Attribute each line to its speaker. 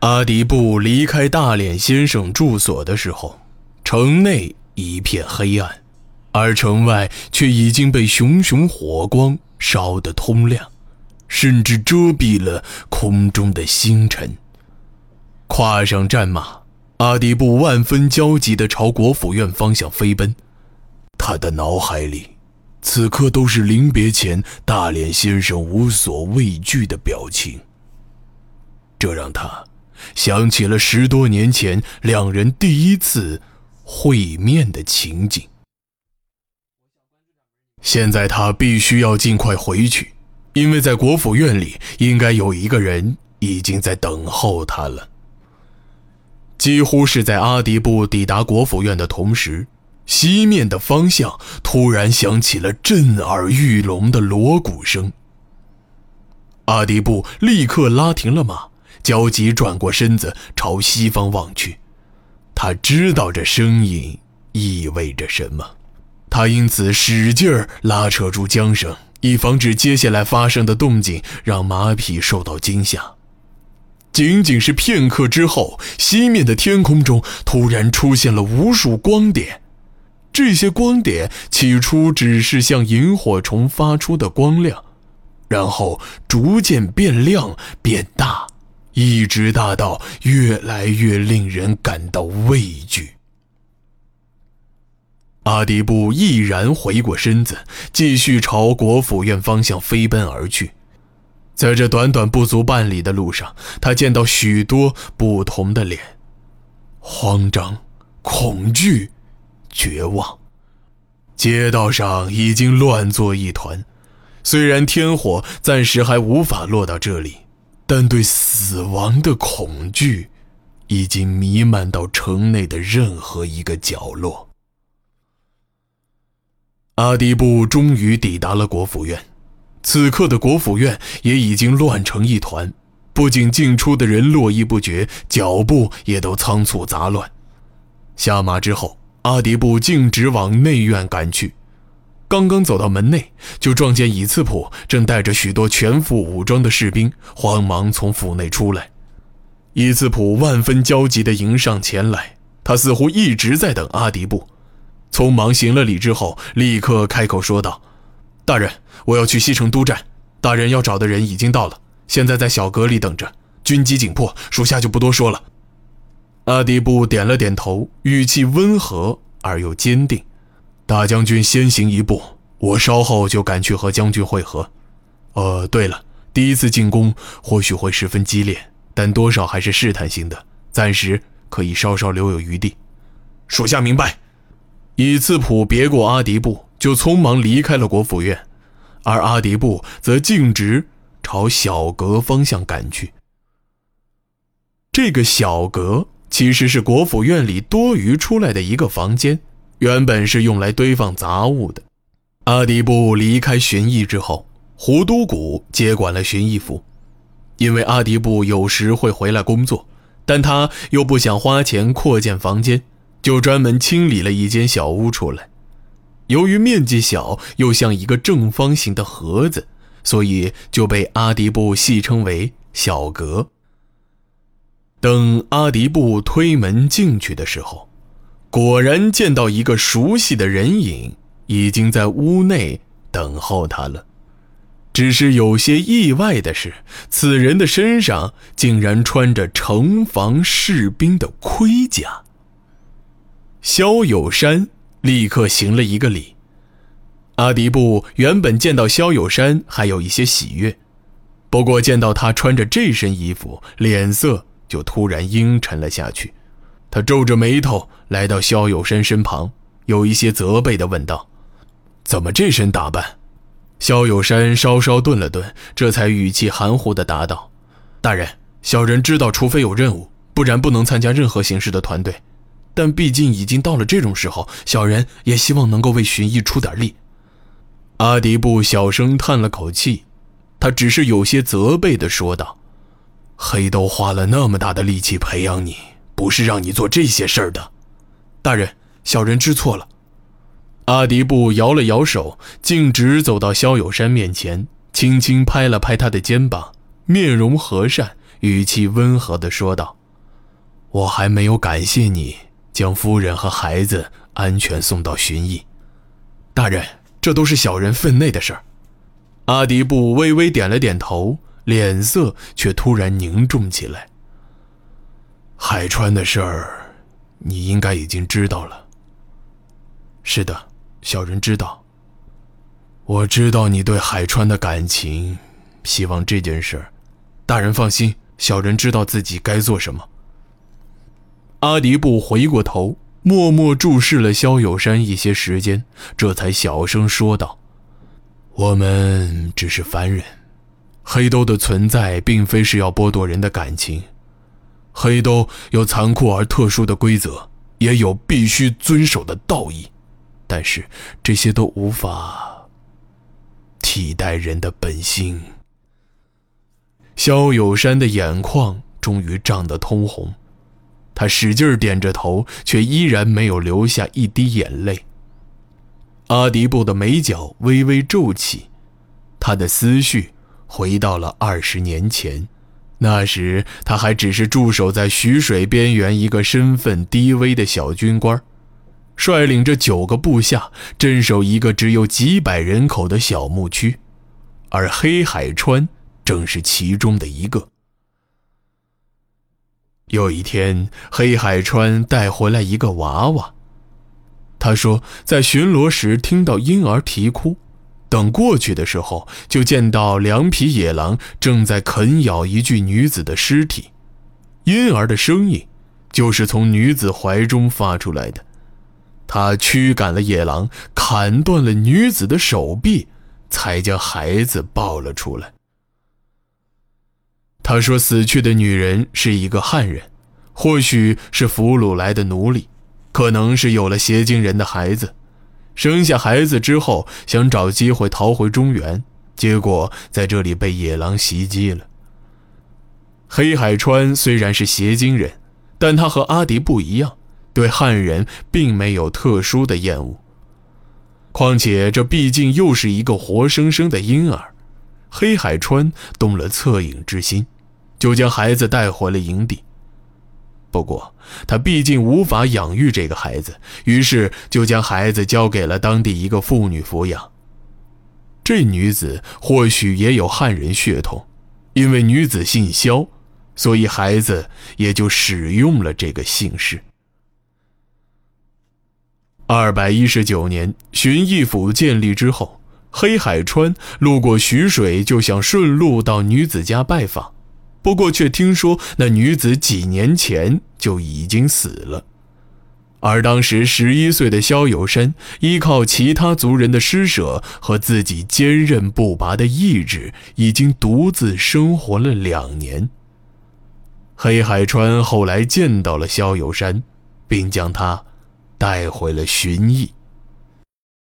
Speaker 1: 阿迪布离开大脸先生住所的时候，城内一片黑暗，而城外却已经被熊熊火光烧得通亮，甚至遮蔽了空中的星辰。跨上战马，阿迪布万分焦急地朝国府院方向飞奔，他的脑海里。此刻都是临别前大脸先生无所畏惧的表情，这让他想起了十多年前两人第一次会面的情景。现在他必须要尽快回去，因为在国府院里应该有一个人已经在等候他了。几乎是在阿迪布抵达国府院的同时。西面的方向突然响起了震耳欲聋的锣鼓声。阿迪布立刻拉停了马，焦急转过身子朝西方望去。他知道这声音意味着什么，他因此使劲儿拉扯住缰绳，以防止接下来发生的动静让马匹受到惊吓。仅仅是片刻之后，西面的天空中突然出现了无数光点。这些光点起初只是像萤火虫发出的光亮，然后逐渐变亮变大，一直大到越来越令人感到畏惧。阿迪布毅然回过身子，继续朝国府院方向飞奔而去。在这短短不足半里的路上，他见到许多不同的脸，慌张、恐惧。绝望，街道上已经乱作一团。虽然天火暂时还无法落到这里，但对死亡的恐惧已经弥漫到城内的任何一个角落。阿迪布终于抵达了国府院，此刻的国府院也已经乱成一团，不仅进出的人络绎不绝，脚步也都仓促杂乱。下马之后。阿迪布径直往内院赶去，刚刚走到门内，就撞见以次普正带着许多全副武装的士兵，慌忙从府内出来。以次普万分焦急地迎上前来，他似乎一直在等阿迪布，匆忙行了礼之后，立刻开口说道：“大人，我要去西城督战，大人要找的人已经到了，现在在小阁里等着，军机紧迫，属下就不多说了。”阿迪布点了点头，语气温和而又坚定：“大将军先行一步，我稍后就赶去和将军会合。呃，对了，第一次进攻或许会十分激烈，但多少还是试探性的，暂时可以稍稍留有余地。”属下明白。以次普别过阿迪布，就匆忙离开了国府院，而阿迪布则径直朝小阁方向赶去。这个小阁。其实是国府院里多余出来的一个房间，原本是用来堆放杂物的。阿迪布离开巡役之后，胡都古接管了巡役府。因为阿迪布有时会回来工作，但他又不想花钱扩建房间，就专门清理了一间小屋出来。由于面积小，又像一个正方形的盒子，所以就被阿迪布戏称为“小阁”。等阿迪布推门进去的时候，果然见到一个熟悉的人影已经在屋内等候他了。只是有些意外的是，此人的身上竟然穿着城防士兵的盔甲。萧友山立刻行了一个礼。阿迪布原本见到萧友山还有一些喜悦，不过见到他穿着这身衣服，脸色。就突然阴沉了下去，他皱着眉头来到萧有山身旁，有一些责备地问道：“怎么这身打扮？”萧有山稍稍顿了顿，这才语气含糊地答道：“大人，小人知道，除非有任务，不然不能参加任何形式的团队。但毕竟已经到了这种时候，小人也希望能够为巡役出点力。”阿迪布小声叹了口气，他只是有些责备地说道。黑豆花了那么大的力气培养你，不是让你做这些事儿的。大人，小人知错了。阿迪布摇了摇手，径直走到萧有山面前，轻轻拍了拍他的肩膀，面容和善，语气温和地说道：“我还没有感谢你将夫人和孩子安全送到寻邑。大人，这都是小人分内的事儿。”阿迪布微微点了点头，脸色却突然凝重起来。海川的事儿，你应该已经知道了。是的，小人知道。我知道你对海川的感情，希望这件事儿，大人放心，小人知道自己该做什么。阿迪布回过头，默默注视了萧有山一些时间，这才小声说道。我们只是凡人，黑兜的存在并非是要剥夺人的感情。黑兜有残酷而特殊的规则，也有必须遵守的道义，但是这些都无法替代人的本性。萧有山的眼眶终于涨得通红，他使劲点着头，却依然没有流下一滴眼泪。阿迪布的眉角微微皱起，他的思绪回到了二十年前，那时他还只是驻守在徐水边缘一个身份低微的小军官，率领着九个部下镇守一个只有几百人口的小牧区，而黑海川正是其中的一个。有一天，黑海川带回来一个娃娃。他说，在巡逻时听到婴儿啼哭，等过去的时候，就见到两匹野狼正在啃咬一具女子的尸体，婴儿的声音就是从女子怀中发出来的。他驱赶了野狼，砍断了女子的手臂，才将孩子抱了出来。他说，死去的女人是一个汉人，或许是俘虏来的奴隶。可能是有了邪精人的孩子，生下孩子之后想找机会逃回中原，结果在这里被野狼袭击了。黑海川虽然是邪精人，但他和阿迪不一样，对汉人并没有特殊的厌恶。况且这毕竟又是一个活生生的婴儿，黑海川动了恻隐之心，就将孩子带回了营地。不过，他毕竟无法养育这个孩子，于是就将孩子交给了当地一个妇女抚养。这女子或许也有汉人血统，因为女子姓萧，所以孩子也就使用了这个姓氏。二百一十九年，巡义府建立之后，黑海川路过徐水，就想顺路到女子家拜访。不过，却听说那女子几年前就已经死了，而当时十一岁的萧有山，依靠其他族人的施舍和自己坚韧不拔的意志，已经独自生活了两年。黑海川后来见到了萧有山，并将他带回了寻邑。